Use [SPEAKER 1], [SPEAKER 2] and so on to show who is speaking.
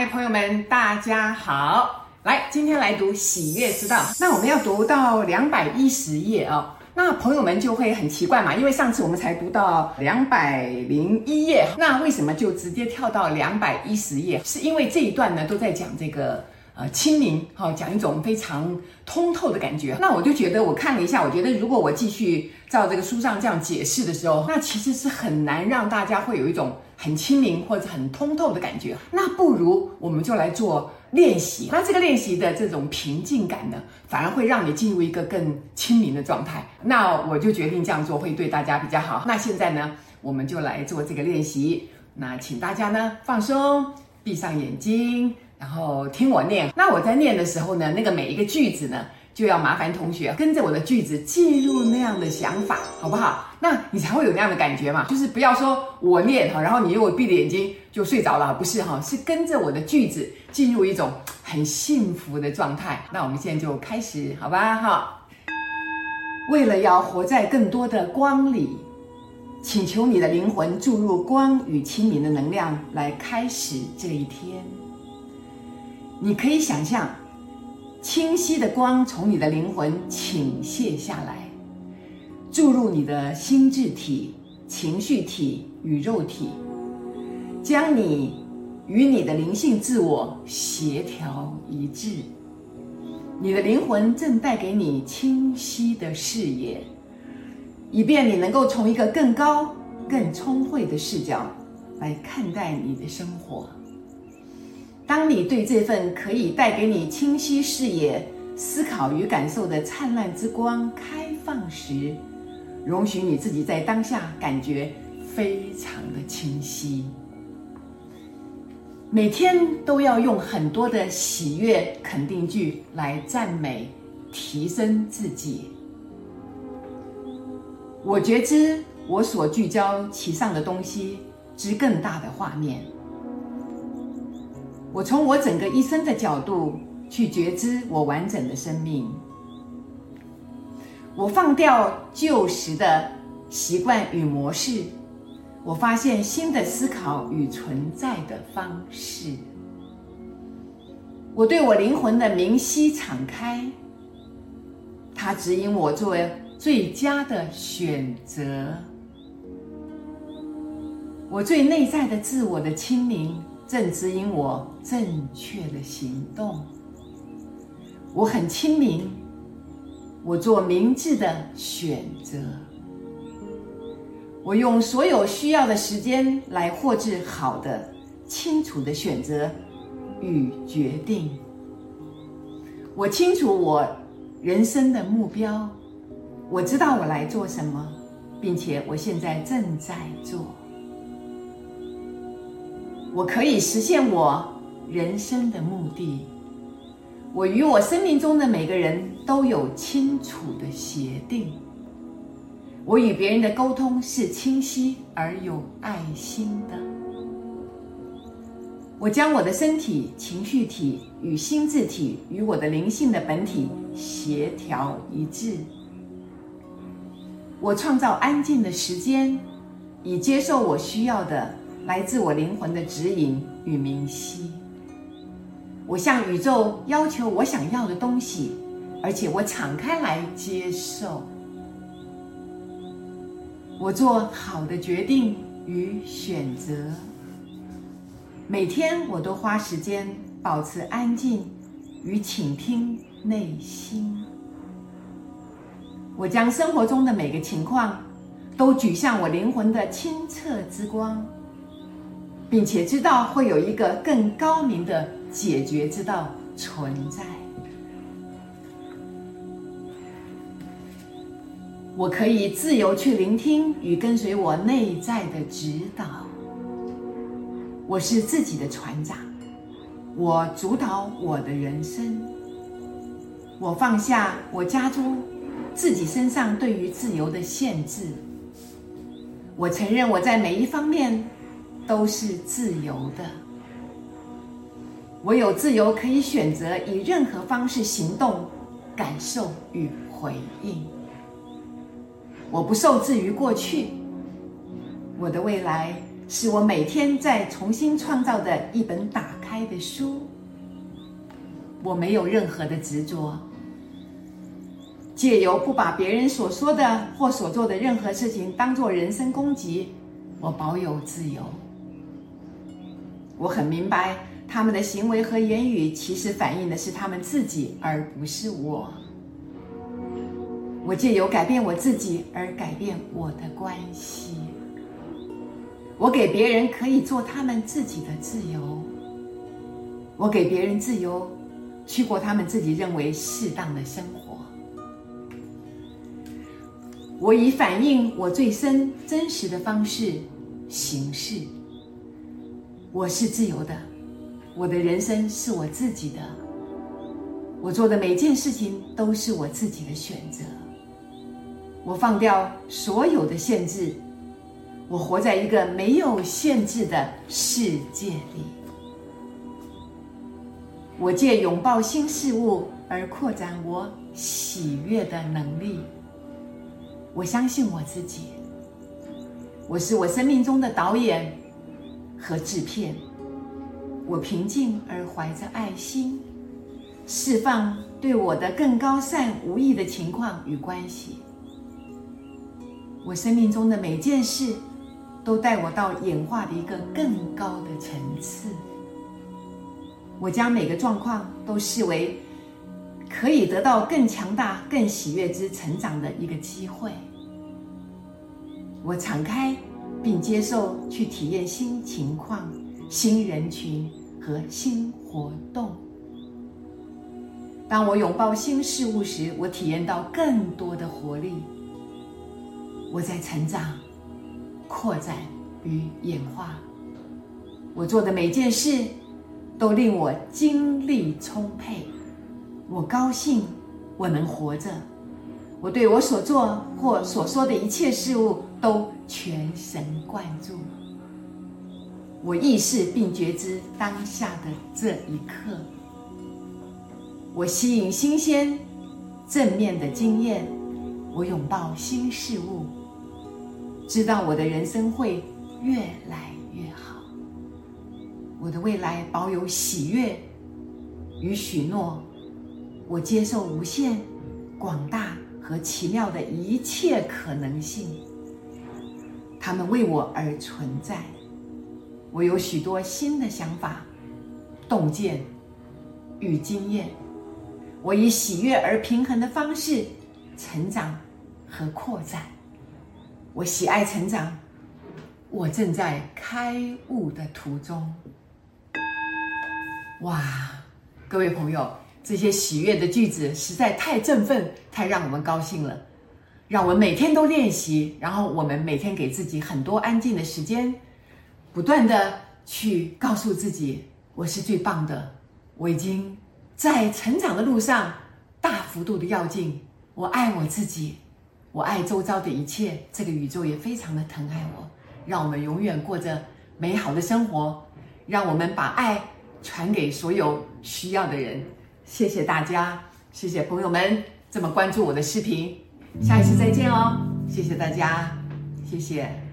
[SPEAKER 1] 嗨，朋友们，大家好！来，今天来读《喜悦之道》。那我们要读到两百一十页哦。那朋友们就会很奇怪嘛，因为上次我们才读到两百零一页，那为什么就直接跳到两百一十页？是因为这一段呢都在讲这个呃清明，好、讲一种非常通透的感觉。那我就觉得我看了一下，我觉得如果我继续照这个书上这样解释的时候，那其实是很难让大家会有一种。很清明或者很通透的感觉，那不如我们就来做练习。那这个练习的这种平静感呢，反而会让你进入一个更清明的状态。那我就决定这样做会对大家比较好。那现在呢，我们就来做这个练习。那请大家呢放松，闭上眼睛，然后听我念。那我在念的时候呢，那个每一个句子呢。就要麻烦同学跟着我的句子进入那样的想法，好不好？那你才会有那样的感觉嘛。就是不要说我念哈，然后你又闭着眼睛就睡着了，不是哈，是跟着我的句子进入一种很幸福的状态。那我们现在就开始，好吧哈。为了要活在更多的光里，请求你的灵魂注入光与清明的能量，来开始这一天。你可以想象。清晰的光从你的灵魂倾泻下来，注入你的心智体、情绪体与肉体，将你与你的灵性自我协调一致。你的灵魂正带给你清晰的视野，以便你能够从一个更高、更聪慧的视角来看待你的生活。当你对这份可以带给你清晰视野、思考与感受的灿烂之光开放时，容许你自己在当下感觉非常的清晰。每天都要用很多的喜悦肯定句来赞美、提升自己。我觉知我所聚焦其上的东西之更大的画面。我从我整个一生的角度去觉知我完整的生命。我放掉旧时的习惯与模式，我发现新的思考与存在的方式。我对我灵魂的明晰敞开，它指引我做最佳的选择。我最内在的自我的清明。正指引我正确的行动。我很清明，我做明智的选择。我用所有需要的时间来获致好的、清楚的选择与决定。我清楚我人生的目标，我知道我来做什么，并且我现在正在做。我可以实现我人生的目的。我与我生命中的每个人都有清楚的协定。我与别人的沟通是清晰而有爱心的。我将我的身体、情绪体与心智体与我的灵性的本体协调一致。我创造安静的时间，以接受我需要的。来自我灵魂的指引与明晰。我向宇宙要求我想要的东西，而且我敞开来接受。我做好的决定与选择。每天我都花时间保持安静与倾听内心。我将生活中的每个情况都举向我灵魂的清澈之光。并且知道会有一个更高明的解决之道存在。我可以自由去聆听与跟随我内在的指导。我是自己的船长，我主导我的人生。我放下我家中自己身上对于自由的限制。我承认我在每一方面。都是自由的。我有自由可以选择以任何方式行动、感受与回应。我不受制于过去。我的未来是我每天在重新创造的一本打开的书。我没有任何的执着，借由不把别人所说的或所做的任何事情当作人身攻击，我保有自由。我很明白，他们的行为和言语其实反映的是他们自己，而不是我。我借由改变我自己而改变我的关系。我给别人可以做他们自己的自由。我给别人自由。去过他们自己认为适当的生活。我以反映我最深真实的方式行事。我是自由的，我的人生是我自己的。我做的每件事情都是我自己的选择。我放掉所有的限制，我活在一个没有限制的世界里。我借拥抱新事物而扩展我喜悦的能力。我相信我自己，我是我生命中的导演和制片。我平静而怀着爱心，释放对我的更高善无益的情况与关系。我生命中的每件事都带我到演化的一个更高的层次。我将每个状况都视为可以得到更强大、更喜悦之成长的一个机会。我敞开并接受去体验新情况、新人群和新活动。当我拥抱新事物时，我体验到更多的活力。我在成长、扩展与演化。我做的每件事。都令我精力充沛，我高兴，我能活着，我对我所做或所说的一切事物都全神贯注，我意识并觉知当下的这一刻，我吸引新鲜、正面的经验，我拥抱新事物，知道我的人生会越来越好。我的未来保有喜悦与许诺，我接受无限、广大和奇妙的一切可能性，它们为我而存在。我有许多新的想法、洞见与经验。我以喜悦而平衡的方式成长和扩展。我喜爱成长，我正在开悟的途中。哇，各位朋友，这些喜悦的句子实在太振奋，太让我们高兴了。让我们每天都练习，然后我们每天给自己很多安静的时间，不断的去告诉自己：我是最棒的，我已经在成长的路上大幅度的跃进。我爱我自己，我爱周遭的一切，这个宇宙也非常的疼爱我。让我们永远过着美好的生活，让我们把爱。传给所有需要的人，谢谢大家，谢谢朋友们这么关注我的视频，下一期再见哦，谢谢大家，谢谢。